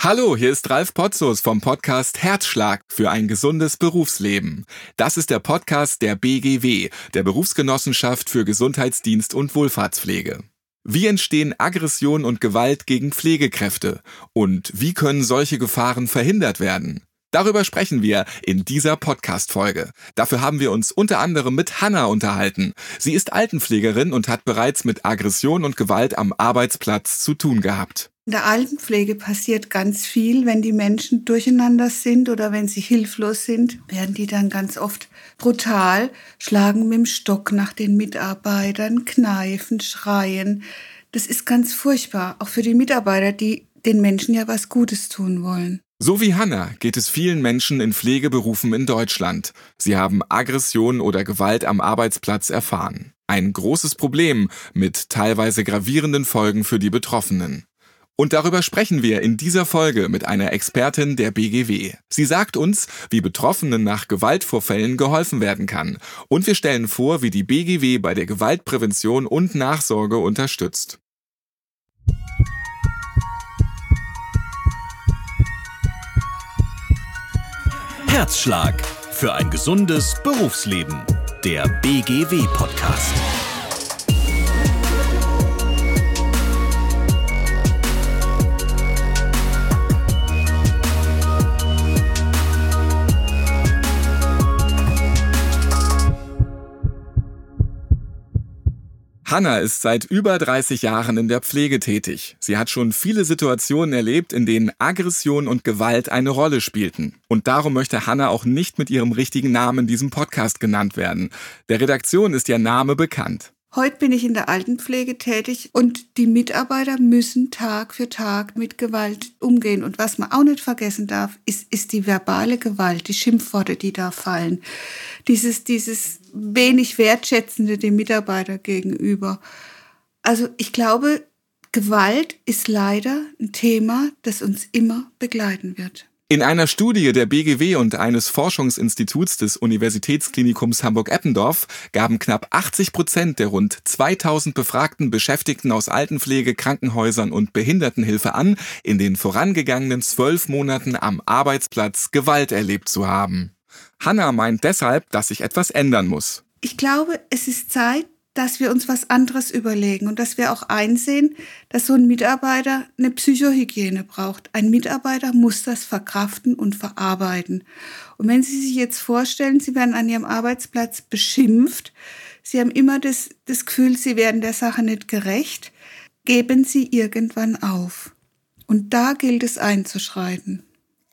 Hallo, hier ist Ralf Potzus vom Podcast Herzschlag für ein gesundes Berufsleben. Das ist der Podcast der BGW, der Berufsgenossenschaft für Gesundheitsdienst und Wohlfahrtspflege. Wie entstehen Aggression und Gewalt gegen Pflegekräfte? Und wie können solche Gefahren verhindert werden? Darüber sprechen wir in dieser Podcast-Folge. Dafür haben wir uns unter anderem mit Hanna unterhalten. Sie ist Altenpflegerin und hat bereits mit Aggression und Gewalt am Arbeitsplatz zu tun gehabt. In der Altenpflege passiert ganz viel, wenn die Menschen durcheinander sind oder wenn sie hilflos sind, werden die dann ganz oft brutal, schlagen mit dem Stock nach den Mitarbeitern, kneifen, schreien. Das ist ganz furchtbar, auch für die Mitarbeiter, die den Menschen ja was Gutes tun wollen. So wie Hanna geht es vielen Menschen in Pflegeberufen in Deutschland. Sie haben Aggression oder Gewalt am Arbeitsplatz erfahren. Ein großes Problem mit teilweise gravierenden Folgen für die Betroffenen. Und darüber sprechen wir in dieser Folge mit einer Expertin der BGW. Sie sagt uns, wie Betroffenen nach Gewaltvorfällen geholfen werden kann. Und wir stellen vor, wie die BGW bei der Gewaltprävention und Nachsorge unterstützt. Herzschlag für ein gesundes Berufsleben. Der BGW-Podcast. Hanna ist seit über 30 Jahren in der Pflege tätig. Sie hat schon viele Situationen erlebt, in denen Aggression und Gewalt eine Rolle spielten. Und darum möchte Hanna auch nicht mit ihrem richtigen Namen in diesem Podcast genannt werden. Der Redaktion ist ihr Name bekannt. Heute bin ich in der Altenpflege tätig und die Mitarbeiter müssen Tag für Tag mit Gewalt umgehen. Und was man auch nicht vergessen darf, ist, ist die verbale Gewalt, die Schimpfworte, die da fallen. Dieses, dieses wenig Wertschätzende dem Mitarbeiter gegenüber. Also ich glaube, Gewalt ist leider ein Thema, das uns immer begleiten wird. In einer Studie der BGW und eines Forschungsinstituts des Universitätsklinikums Hamburg-Eppendorf gaben knapp 80 Prozent der rund 2000 befragten Beschäftigten aus Altenpflege, Krankenhäusern und Behindertenhilfe an, in den vorangegangenen zwölf Monaten am Arbeitsplatz Gewalt erlebt zu haben. Hanna meint deshalb, dass sich etwas ändern muss. Ich glaube, es ist Zeit, dass wir uns was anderes überlegen und dass wir auch einsehen, dass so ein Mitarbeiter eine Psychohygiene braucht. Ein Mitarbeiter muss das verkraften und verarbeiten. Und wenn Sie sich jetzt vorstellen, Sie werden an Ihrem Arbeitsplatz beschimpft, Sie haben immer das, das Gefühl, Sie werden der Sache nicht gerecht, geben Sie irgendwann auf. Und da gilt es einzuschreiten.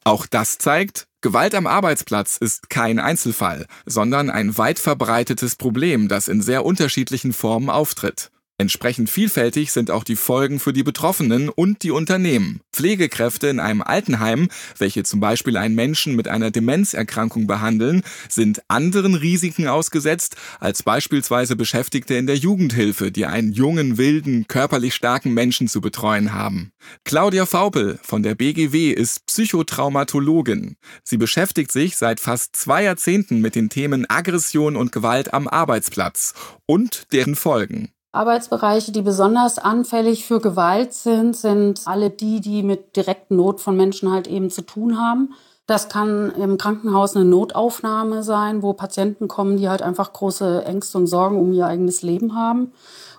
Auch das zeigt, Gewalt am Arbeitsplatz ist kein Einzelfall, sondern ein weit verbreitetes Problem, das in sehr unterschiedlichen Formen auftritt. Entsprechend vielfältig sind auch die Folgen für die Betroffenen und die Unternehmen. Pflegekräfte in einem Altenheim, welche zum Beispiel einen Menschen mit einer Demenzerkrankung behandeln, sind anderen Risiken ausgesetzt als beispielsweise Beschäftigte in der Jugendhilfe, die einen jungen, wilden, körperlich starken Menschen zu betreuen haben. Claudia Faupel von der BGW ist Psychotraumatologin. Sie beschäftigt sich seit fast zwei Jahrzehnten mit den Themen Aggression und Gewalt am Arbeitsplatz und deren Folgen. Arbeitsbereiche, die besonders anfällig für Gewalt sind, sind alle die, die mit direkten Not von Menschen halt eben zu tun haben. Das kann im Krankenhaus eine Notaufnahme sein, wo Patienten kommen, die halt einfach große Ängste und Sorgen um ihr eigenes Leben haben.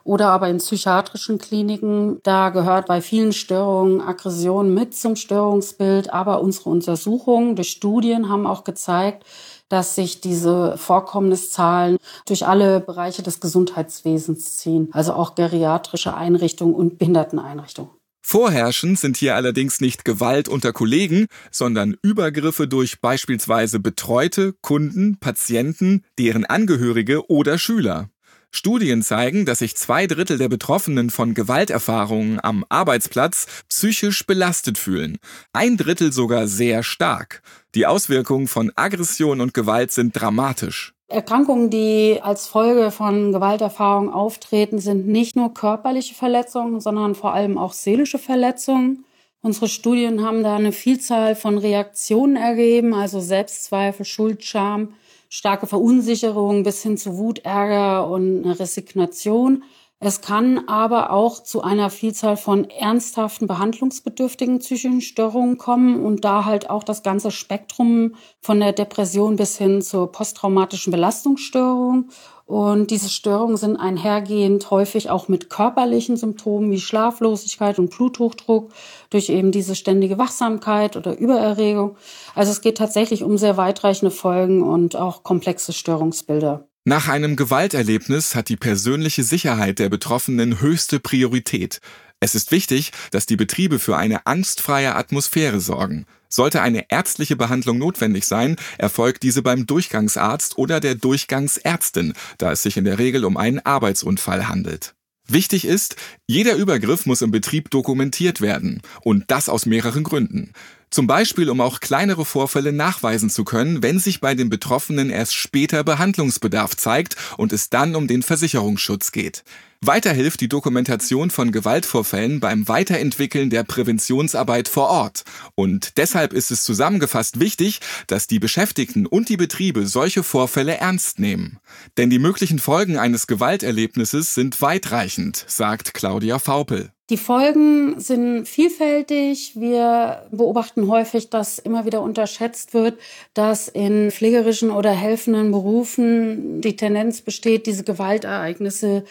Oder aber in psychiatrischen Kliniken, da gehört bei vielen Störungen Aggression mit zum Störungsbild. Aber unsere Untersuchungen durch Studien haben auch gezeigt, dass sich diese Vorkommniszahlen durch alle Bereiche des Gesundheitswesens ziehen, also auch geriatrische Einrichtungen und Behinderteneinrichtungen. Vorherrschend sind hier allerdings nicht Gewalt unter Kollegen, sondern Übergriffe durch beispielsweise Betreute, Kunden, Patienten, deren Angehörige oder Schüler. Studien zeigen, dass sich zwei Drittel der Betroffenen von Gewalterfahrungen am Arbeitsplatz psychisch belastet fühlen. Ein Drittel sogar sehr stark. Die Auswirkungen von Aggression und Gewalt sind dramatisch. Erkrankungen, die als Folge von Gewalterfahrungen auftreten, sind nicht nur körperliche Verletzungen, sondern vor allem auch seelische Verletzungen. Unsere Studien haben da eine Vielzahl von Reaktionen ergeben, also Selbstzweifel, Schuld, Scham, starke Verunsicherung bis hin zu Wut, Ärger und Resignation. Es kann aber auch zu einer Vielzahl von ernsthaften behandlungsbedürftigen psychischen Störungen kommen und da halt auch das ganze Spektrum von der Depression bis hin zur posttraumatischen Belastungsstörung. Und diese Störungen sind einhergehend häufig auch mit körperlichen Symptomen wie Schlaflosigkeit und Bluthochdruck durch eben diese ständige Wachsamkeit oder Übererregung. Also es geht tatsächlich um sehr weitreichende Folgen und auch komplexe Störungsbilder. Nach einem Gewalterlebnis hat die persönliche Sicherheit der Betroffenen höchste Priorität. Es ist wichtig, dass die Betriebe für eine angstfreie Atmosphäre sorgen. Sollte eine ärztliche Behandlung notwendig sein, erfolgt diese beim Durchgangsarzt oder der Durchgangsärztin, da es sich in der Regel um einen Arbeitsunfall handelt. Wichtig ist, jeder Übergriff muss im Betrieb dokumentiert werden. Und das aus mehreren Gründen. Zum Beispiel, um auch kleinere Vorfälle nachweisen zu können, wenn sich bei den Betroffenen erst später Behandlungsbedarf zeigt und es dann um den Versicherungsschutz geht. Weiter hilft die Dokumentation von Gewaltvorfällen beim Weiterentwickeln der Präventionsarbeit vor Ort. Und deshalb ist es zusammengefasst wichtig, dass die Beschäftigten und die Betriebe solche Vorfälle ernst nehmen. Denn die möglichen Folgen eines Gewalterlebnisses sind weitreichend, sagt Claudia Faupel. Die Folgen sind vielfältig. Wir beobachten häufig, dass immer wieder unterschätzt wird, dass in pflegerischen oder helfenden Berufen die Tendenz besteht, diese Gewaltereignisse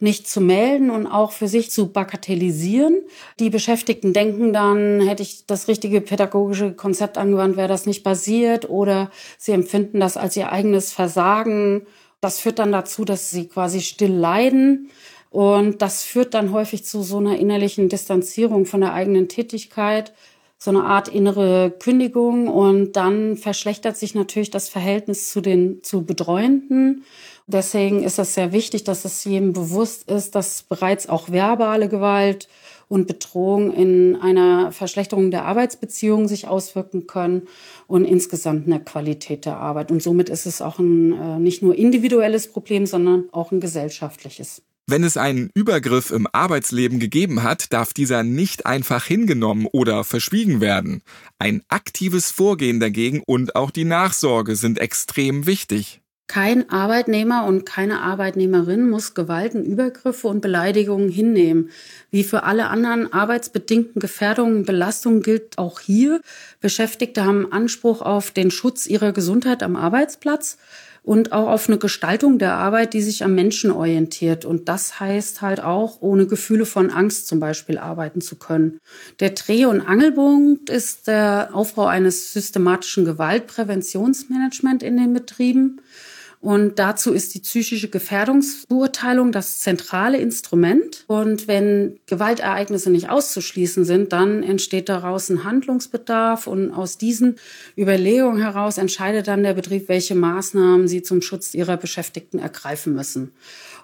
nicht zu melden und auch für sich zu bagatellisieren. Die Beschäftigten denken dann, hätte ich das richtige pädagogische Konzept angewandt, wäre das nicht basiert oder sie empfinden das als ihr eigenes Versagen. Das führt dann dazu, dass sie quasi still leiden und das führt dann häufig zu so einer innerlichen Distanzierung von der eigenen Tätigkeit, so eine Art innere Kündigung. Und dann verschlechtert sich natürlich das Verhältnis zu den zu Betreuenden. Deswegen ist es sehr wichtig, dass es jedem bewusst ist, dass bereits auch verbale Gewalt und Bedrohung in einer Verschlechterung der Arbeitsbeziehungen sich auswirken können und insgesamt in der Qualität der Arbeit. Und somit ist es auch ein äh, nicht nur individuelles Problem, sondern auch ein gesellschaftliches. Wenn es einen Übergriff im Arbeitsleben gegeben hat, darf dieser nicht einfach hingenommen oder verschwiegen werden. Ein aktives Vorgehen dagegen und auch die Nachsorge sind extrem wichtig. Kein Arbeitnehmer und keine Arbeitnehmerin muss Gewalten, Übergriffe und Beleidigungen hinnehmen. Wie für alle anderen arbeitsbedingten Gefährdungen und Belastungen gilt auch hier, Beschäftigte haben Anspruch auf den Schutz ihrer Gesundheit am Arbeitsplatz und auch auf eine Gestaltung der Arbeit, die sich am Menschen orientiert. Und das heißt halt auch, ohne Gefühle von Angst zum Beispiel arbeiten zu können. Der Dreh- und Angelpunkt ist der Aufbau eines systematischen Gewaltpräventionsmanagement in den Betrieben. Und dazu ist die psychische Gefährdungsbeurteilung das zentrale Instrument. Und wenn Gewaltereignisse nicht auszuschließen sind, dann entsteht daraus ein Handlungsbedarf. Und aus diesen Überlegungen heraus entscheidet dann der Betrieb, welche Maßnahmen sie zum Schutz ihrer Beschäftigten ergreifen müssen.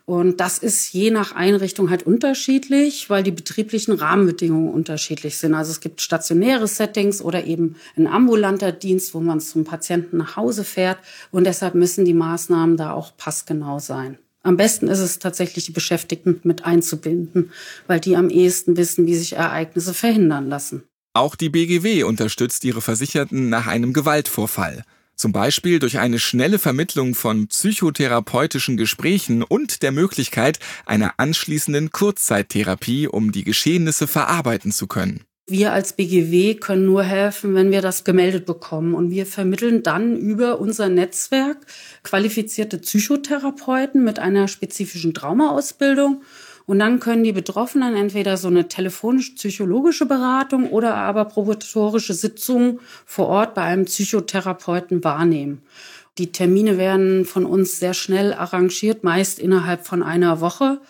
Und das ist je nach Einrichtung halt unterschiedlich, weil die betrieblichen Rahmenbedingungen unterschiedlich sind. Also es gibt stationäre Settings oder eben ein ambulanter Dienst, wo man zum Patienten nach Hause fährt. Und deshalb müssen die Maßnahmen da auch passgenau sein. Am besten ist es tatsächlich, die Beschäftigten mit einzubinden, weil die am ehesten wissen, wie sich Ereignisse verhindern lassen. Auch die BGW unterstützt ihre Versicherten nach einem Gewaltvorfall. Zum Beispiel durch eine schnelle Vermittlung von psychotherapeutischen Gesprächen und der Möglichkeit einer anschließenden Kurzzeittherapie, um die Geschehnisse verarbeiten zu können. Wir als BGW können nur helfen, wenn wir das gemeldet bekommen. Und wir vermitteln dann über unser Netzwerk qualifizierte Psychotherapeuten mit einer spezifischen Traumaausbildung und dann können die Betroffenen entweder so eine telefonisch-psychologische Beratung oder aber probatorische Sitzungen vor Ort bei einem Psychotherapeuten wahrnehmen. Die Termine werden von uns sehr schnell arrangiert, meist innerhalb von einer Woche.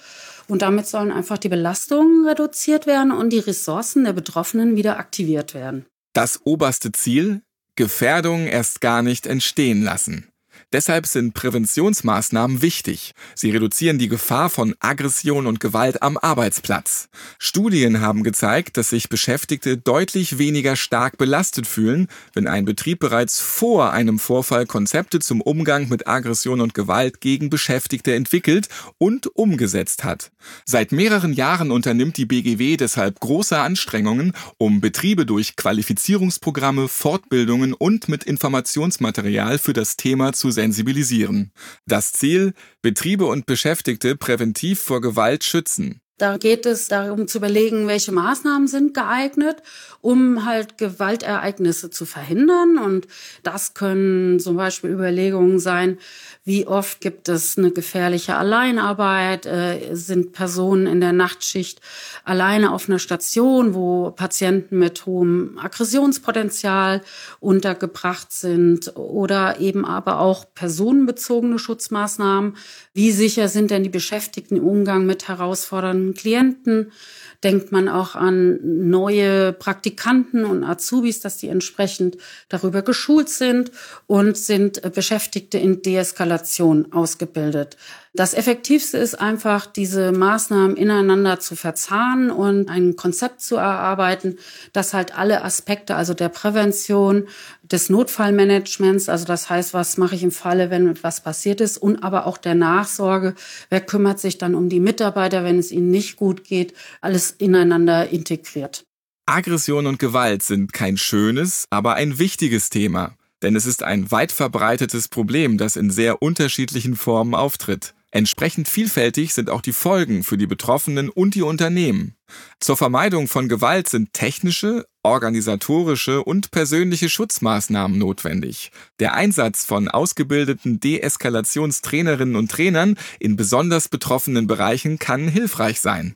Und damit sollen einfach die Belastungen reduziert werden und die Ressourcen der Betroffenen wieder aktiviert werden. Das oberste Ziel? Gefährdung erst gar nicht entstehen lassen. Deshalb sind Präventionsmaßnahmen wichtig. Sie reduzieren die Gefahr von Aggression und Gewalt am Arbeitsplatz. Studien haben gezeigt, dass sich Beschäftigte deutlich weniger stark belastet fühlen, wenn ein Betrieb bereits vor einem Vorfall Konzepte zum Umgang mit Aggression und Gewalt gegen Beschäftigte entwickelt und umgesetzt hat. Seit mehreren Jahren unternimmt die BGW deshalb große Anstrengungen, um Betriebe durch Qualifizierungsprogramme, Fortbildungen und mit Informationsmaterial für das Thema zu sensibilisieren. Das Ziel, Betriebe und Beschäftigte präventiv vor Gewalt schützen. Da geht es darum zu überlegen, welche Maßnahmen sind geeignet, um halt Gewaltereignisse zu verhindern. Und das können zum Beispiel Überlegungen sein, wie oft gibt es eine gefährliche Alleinarbeit, äh, sind Personen in der Nachtschicht alleine auf einer Station, wo Patienten mit hohem Aggressionspotenzial untergebracht sind oder eben aber auch personenbezogene Schutzmaßnahmen. Wie sicher sind denn die Beschäftigten im Umgang mit Klienten, denkt man auch an neue Praktikanten und Azubis, dass die entsprechend darüber geschult sind und sind Beschäftigte in Deeskalation ausgebildet. Das Effektivste ist einfach, diese Maßnahmen ineinander zu verzahnen und ein Konzept zu erarbeiten, das halt alle Aspekte, also der Prävention, des Notfallmanagements, also das heißt, was mache ich im Falle, wenn etwas passiert ist, und aber auch der Nachsorge, wer kümmert sich dann um die Mitarbeiter, wenn es ihnen nicht gut geht, alles ineinander integriert. Aggression und Gewalt sind kein schönes, aber ein wichtiges Thema. Denn es ist ein weit verbreitetes Problem, das in sehr unterschiedlichen Formen auftritt. Entsprechend vielfältig sind auch die Folgen für die Betroffenen und die Unternehmen. Zur Vermeidung von Gewalt sind technische, organisatorische und persönliche Schutzmaßnahmen notwendig. Der Einsatz von ausgebildeten Deeskalationstrainerinnen und Trainern in besonders betroffenen Bereichen kann hilfreich sein.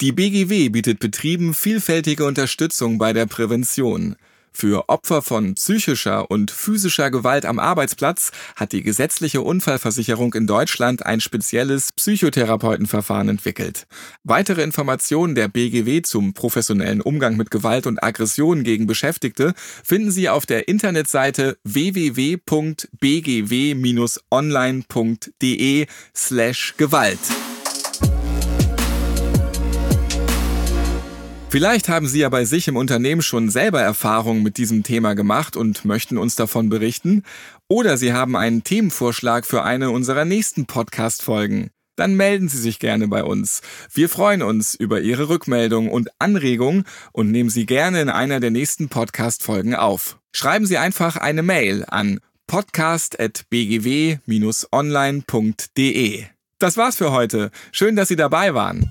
Die BGW bietet Betrieben vielfältige Unterstützung bei der Prävention. Für Opfer von psychischer und physischer Gewalt am Arbeitsplatz hat die gesetzliche Unfallversicherung in Deutschland ein spezielles Psychotherapeutenverfahren entwickelt. Weitere Informationen der BGW zum professionellen Umgang mit Gewalt und Aggression gegen Beschäftigte finden Sie auf der Internetseite www.bgw-online.de slash Gewalt. Vielleicht haben Sie ja bei sich im Unternehmen schon selber Erfahrungen mit diesem Thema gemacht und möchten uns davon berichten. Oder Sie haben einen Themenvorschlag für eine unserer nächsten Podcast-Folgen. Dann melden Sie sich gerne bei uns. Wir freuen uns über Ihre Rückmeldung und Anregung und nehmen Sie gerne in einer der nächsten Podcast-Folgen auf. Schreiben Sie einfach eine Mail an podcast.bgw-online.de. Das war's für heute. Schön, dass Sie dabei waren.